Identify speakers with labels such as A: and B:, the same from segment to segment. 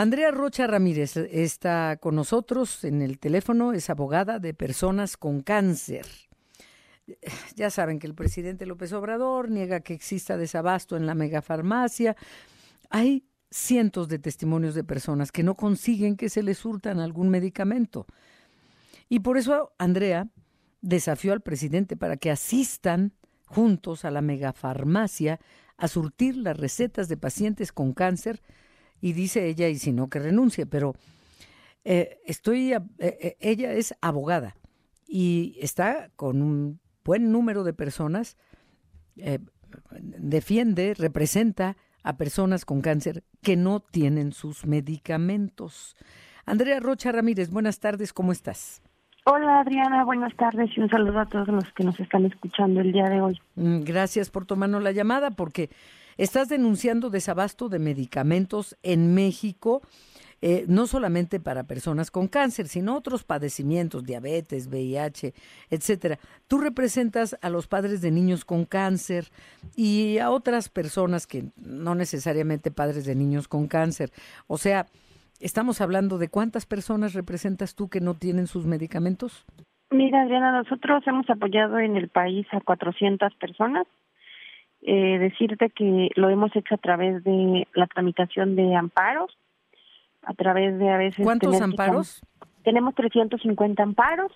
A: Andrea Rocha Ramírez está con nosotros en el teléfono, es abogada de personas con cáncer. Ya saben que el presidente López Obrador niega que exista desabasto en la megafarmacia. Hay cientos de testimonios de personas que no consiguen que se les surtan algún medicamento. Y por eso Andrea desafió al presidente para que asistan juntos a la megafarmacia a surtir las recetas de pacientes con cáncer y dice ella, y si no, que renuncie, pero eh, estoy, eh, eh, ella es abogada y está con un buen número de personas, defiende, representa a personas con cáncer que no tienen sus medicamentos. Andrea Rocha Ramírez, buenas tardes, ¿cómo estás?
B: Hola Adriana, buenas tardes y un saludo a todos los que nos están escuchando el día de hoy.
A: Mm, gracias por tomarnos la llamada porque estás denunciando desabasto de medicamentos en México, eh, no solamente para personas con cáncer, sino otros padecimientos, diabetes, VIH, etcétera. Tú representas a los padres de niños con cáncer y a otras personas que no necesariamente padres de niños con cáncer. O sea, Estamos hablando de cuántas personas representas tú que no tienen sus medicamentos.
B: Mira, Adriana, nosotros hemos apoyado en el país a 400 personas. Eh, decirte que lo hemos hecho a través de la tramitación de amparos, a través de a veces...
A: ¿Cuántos amparos?
B: Tenemos 350 amparos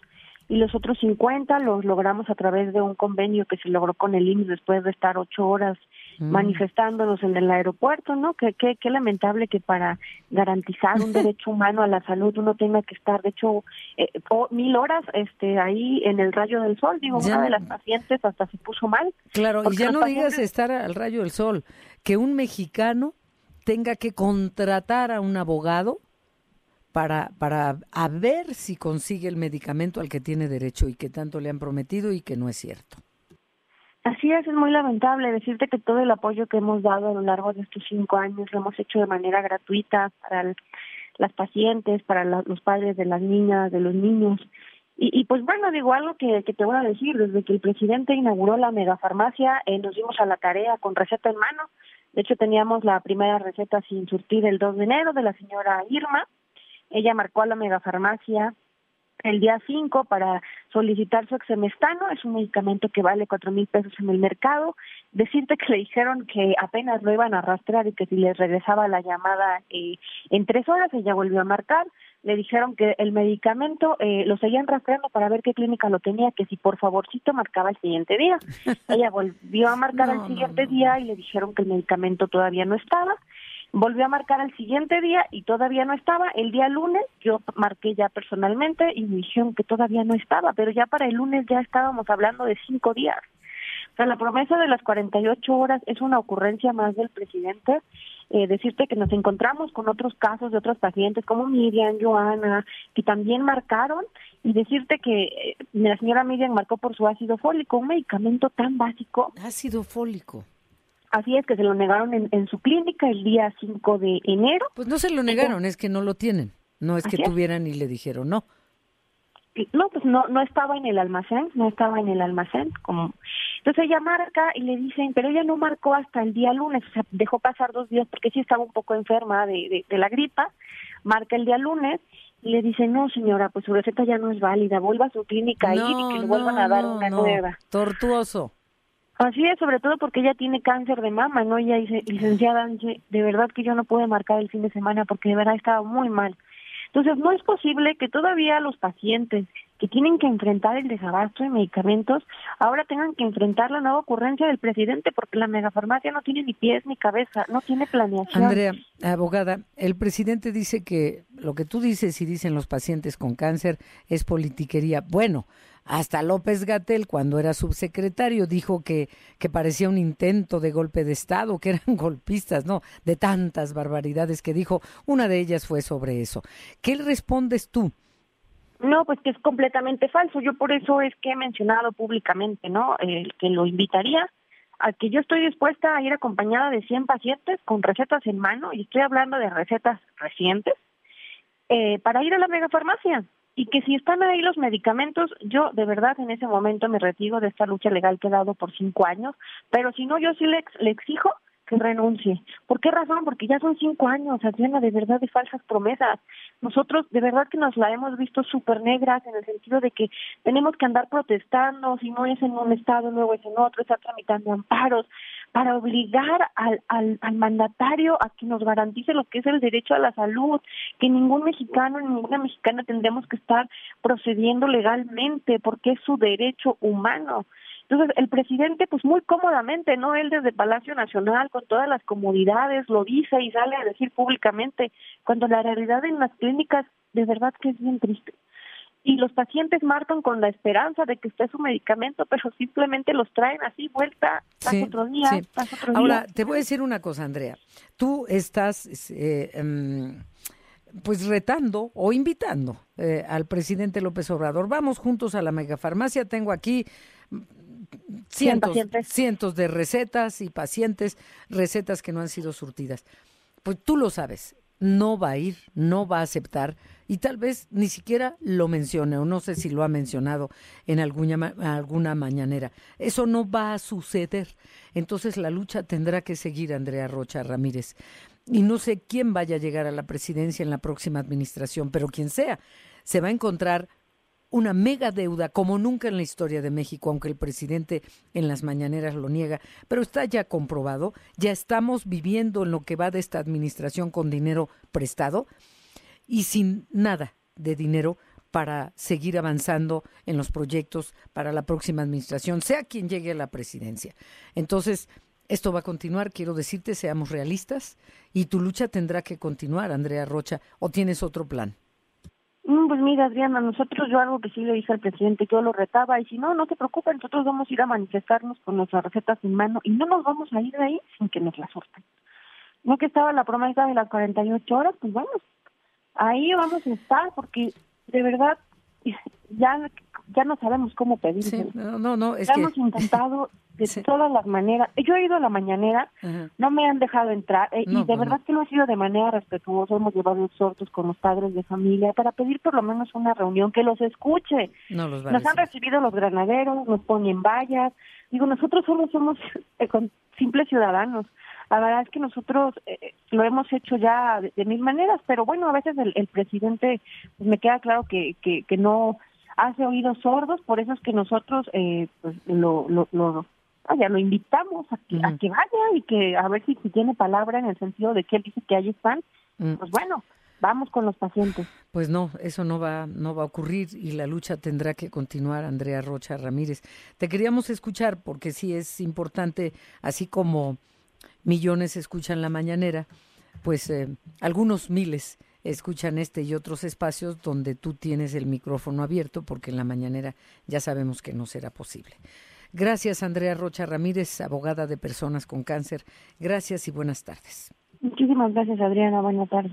B: y los otros 50 los logramos a través de un convenio que se logró con el IMSS después de estar ocho horas Mm. manifestándonos en el aeropuerto, ¿no? Que qué lamentable que para garantizar un derecho humano a la salud uno tenga que estar, de hecho, eh, mil horas este ahí en el rayo del sol. Digo, una de las pacientes hasta se puso mal.
A: Claro, y ya no digas estar al rayo del sol, que un mexicano tenga que contratar a un abogado para, para a ver si consigue el medicamento al que tiene derecho y que tanto le han prometido y que no es cierto.
B: Así es, es muy lamentable decirte que todo el apoyo que hemos dado a lo largo de estos cinco años lo hemos hecho de manera gratuita para las pacientes, para los padres de las niñas, de los niños. Y, y pues bueno, digo algo que, que, te voy a decir, desde que el presidente inauguró la megafarmacia, eh, nos dimos a la tarea con receta en mano. De hecho, teníamos la primera receta sin surtir el 2 de enero de la señora Irma. Ella marcó a la megafarmacia el día 5 para solicitar su exemestano, es un medicamento que vale cuatro mil pesos en el mercado. Decirte que le dijeron que apenas lo iban a arrastrar y que si les regresaba la llamada eh, en tres horas, ella volvió a marcar. Le dijeron que el medicamento eh, lo seguían rastreando para ver qué clínica lo tenía, que si por favorcito marcaba el siguiente día. ella volvió a marcar el siguiente día y le dijeron que el medicamento todavía no estaba Volvió a marcar al siguiente día y todavía no estaba. El día lunes yo marqué ya personalmente y me dijeron que todavía no estaba, pero ya para el lunes ya estábamos hablando de cinco días. O sea, la promesa de las 48 horas es una ocurrencia más del presidente. Eh, decirte que nos encontramos con otros casos de otros pacientes como Miriam, Joana, que también marcaron y decirte que eh, la señora Miriam marcó por su ácido fólico, un medicamento tan básico.
A: Ácido fólico.
B: Así es que se lo negaron en, su clínica el día 5 de enero.
A: Pues no se lo negaron, es que no lo tienen. No es que tuvieran y le dijeron no.
B: No, pues no no estaba en el almacén, no estaba en el almacén. como Entonces ella marca y le dicen, pero ella no marcó hasta el día lunes, o sea, dejó pasar dos días porque sí estaba un poco enferma de, de, la gripa. Marca el día lunes y le dicen, no señora, pues su receta ya no es válida, vuelva a su clínica y que le vuelvan a dar una nueva.
A: Tortuoso.
B: Así es, sobre todo porque ella tiene cáncer de mama, ¿no? Ella dice, licenciada, de verdad que yo no pude marcar el fin de semana porque de verdad estaba muy mal. Entonces, no es posible que todavía los pacientes que tienen que enfrentar el desabasto de medicamentos ahora tengan que enfrentar la nueva ocurrencia del presidente porque la megafarmacia no tiene ni pies ni cabeza, no tiene planeación.
A: Andrea, abogada, el presidente dice que lo que tú dices y dicen los pacientes con cáncer es politiquería. Bueno, hasta López Gatel, cuando era subsecretario, dijo que, que parecía un intento de golpe de Estado, que eran golpistas, ¿no? De tantas barbaridades que dijo. Una de ellas fue sobre eso. ¿Qué respondes tú?
B: No, pues que es completamente falso. Yo por eso es que he mencionado públicamente, ¿no? que lo invitaría a que yo estoy dispuesta a ir acompañada de 100 pacientes con recetas en mano, y estoy hablando de recetas recientes, eh, para ir a la megafarmacia y que si están ahí los medicamentos, yo de verdad en ese momento me retiro de esta lucha legal que he dado por cinco años, pero si no, yo sí le, le exijo que renuncie. ¿Por qué razón? Porque ya son cinco años, Adriana, de verdad de falsas promesas. Nosotros de verdad que nos la hemos visto súper negras en el sentido de que tenemos que andar protestando, si no es en un estado, luego es en otro, estar tramitando amparos para obligar al, al, al mandatario a que nos garantice lo que es el derecho a la salud, que ningún mexicano ni ninguna mexicana tendremos que estar procediendo legalmente porque es su derecho humano. Entonces, el presidente, pues muy cómodamente, ¿no? Él desde Palacio Nacional, con todas las comodidades, lo dice y sale a decir públicamente, cuando la realidad en las clínicas, de verdad que es bien triste. Y los pacientes marcan con la esperanza de que esté su medicamento, pero simplemente los traen así, vuelta, pasa otro día, pasa otro
A: día. Ahora, te voy a decir una cosa, Andrea. Tú estás... Eh, em, pues retando o invitando eh, al presidente López Obrador. Vamos juntos a la megafarmacia. Tengo aquí cientos, cientos de recetas y pacientes, recetas que no han sido surtidas. Pues tú lo sabes, no va a ir, no va a aceptar y tal vez ni siquiera lo mencione o no sé si lo ha mencionado en alguna, alguna mañanera. Eso no va a suceder. Entonces la lucha tendrá que seguir, Andrea Rocha Ramírez. Y no sé quién vaya a llegar a la presidencia en la próxima administración, pero quien sea, se va a encontrar una mega deuda como nunca en la historia de México, aunque el presidente en las mañaneras lo niega, pero está ya comprobado, ya estamos viviendo en lo que va de esta administración con dinero prestado y sin nada de dinero para seguir avanzando en los proyectos para la próxima administración, sea quien llegue a la presidencia. Entonces, esto va a continuar, quiero decirte, seamos realistas y tu lucha tendrá que continuar, Andrea Rocha, o tienes otro plan.
B: Mm, pues mira, Adriana, nosotros yo algo que sí le dije al presidente, yo lo retaba y si no, no te preocupes, nosotros vamos a ir a manifestarnos con nuestras recetas en mano y no nos vamos a ir de ahí sin que nos la sorten. No que estaba la promesa de las 48 horas, pues bueno, ahí vamos a estar porque de verdad ya ya no sabemos cómo pedir.
A: no, no, no,
B: es hemos intentado de todas las maneras. Yo he ido a la mañanera, no me han dejado entrar eh, y de pues verdad que lo he sido de manera respetuosa. Hemos llevado exhortos con los padres de familia para pedir por lo menos una reunión que los escuche.
A: nos
B: han recibido los granaderos, nos ponen vallas. Digo, nosotros solo somos eh, simples ciudadanos. La verdad es que nosotros eh, lo hemos hecho ya de, mil maneras, pero bueno, a veces el, presidente, pues me queda claro que, que, que no hace oídos sordos, por eso es que nosotros eh, pues lo, lo, lo, vaya, lo invitamos a que, a que vaya y que a ver si, tiene palabra en el sentido de que él dice que ahí están, pues bueno, vamos con los pacientes.
A: Pues no, eso no va, no va a ocurrir y la lucha tendrá que continuar, Andrea Rocha Ramírez. Te queríamos escuchar porque sí es importante, así como millones escuchan la mañanera, pues eh, algunos miles escuchan este y otros espacios donde tú tienes el micrófono abierto, porque en la mañanera ya sabemos que no será posible. Gracias, Andrea Rocha Ramírez, abogada de personas con cáncer. Gracias y buenas tardes.
B: Muchísimas gracias, Adriana. Buenas tardes.